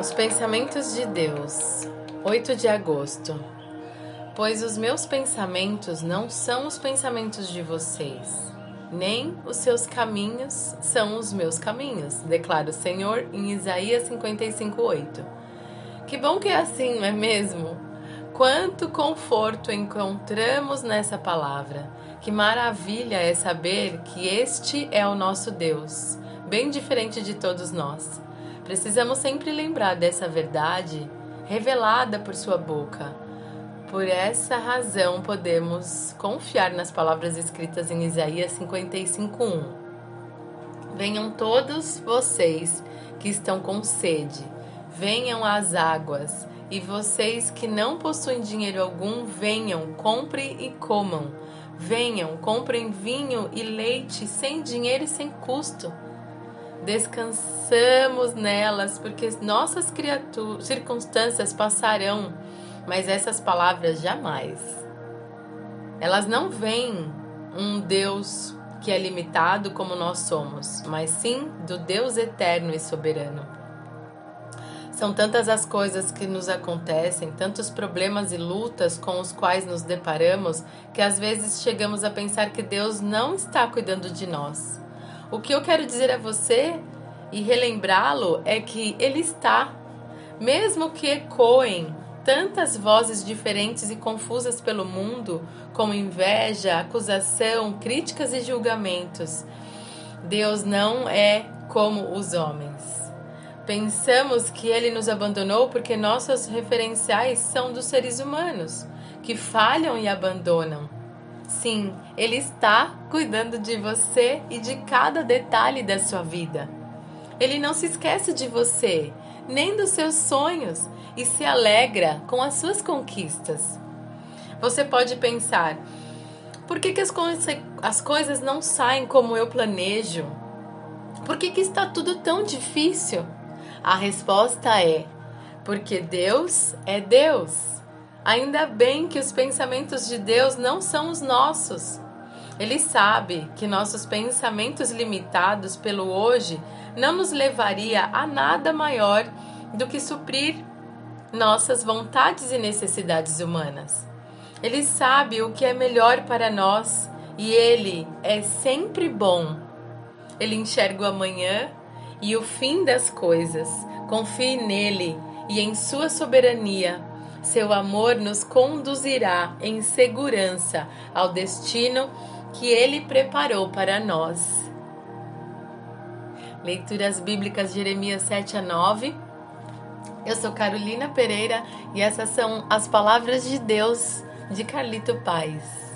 Os pensamentos de Deus, 8 de agosto. Pois os meus pensamentos não são os pensamentos de vocês, nem os seus caminhos são os meus caminhos, declara o Senhor em Isaías 55:8. Que bom que é assim, não é mesmo? Quanto conforto encontramos nessa palavra. Que maravilha é saber que este é o nosso Deus, bem diferente de todos nós. Precisamos sempre lembrar dessa verdade revelada por sua boca. Por essa razão, podemos confiar nas palavras escritas em Isaías 55:1. Venham todos vocês que estão com sede, venham às águas, e vocês que não possuem dinheiro algum, venham, comprem e comam. Venham, comprem vinho e leite sem dinheiro e sem custo descansamos nelas, porque nossas criaturas, circunstâncias passarão, mas essas palavras jamais. Elas não vêm um Deus que é limitado como nós somos, mas sim do Deus eterno e soberano. São tantas as coisas que nos acontecem, tantos problemas e lutas com os quais nos deparamos, que às vezes chegamos a pensar que Deus não está cuidando de nós. O que eu quero dizer a você e relembrá-lo é que ele está, mesmo que ecoem tantas vozes diferentes e confusas pelo mundo, como inveja, acusação, críticas e julgamentos. Deus não é como os homens. Pensamos que ele nos abandonou porque nossos referenciais são dos seres humanos, que falham e abandonam. Sim, Ele está cuidando de você e de cada detalhe da sua vida. Ele não se esquece de você, nem dos seus sonhos e se alegra com as suas conquistas. Você pode pensar: por que, que as, co as coisas não saem como eu planejo? Por que, que está tudo tão difícil? A resposta é: porque Deus é Deus. Ainda bem que os pensamentos de Deus não são os nossos. Ele sabe que nossos pensamentos limitados pelo hoje não nos levaria a nada maior do que suprir nossas vontades e necessidades humanas. Ele sabe o que é melhor para nós e ele é sempre bom. Ele enxerga o amanhã e o fim das coisas. Confie nele e em sua soberania seu amor nos conduzirá em segurança ao destino que ele preparou para nós. Leituras Bíblicas Jeremias 7 a 9. Eu sou Carolina Pereira e essas são as palavras de Deus de Carlito Paz.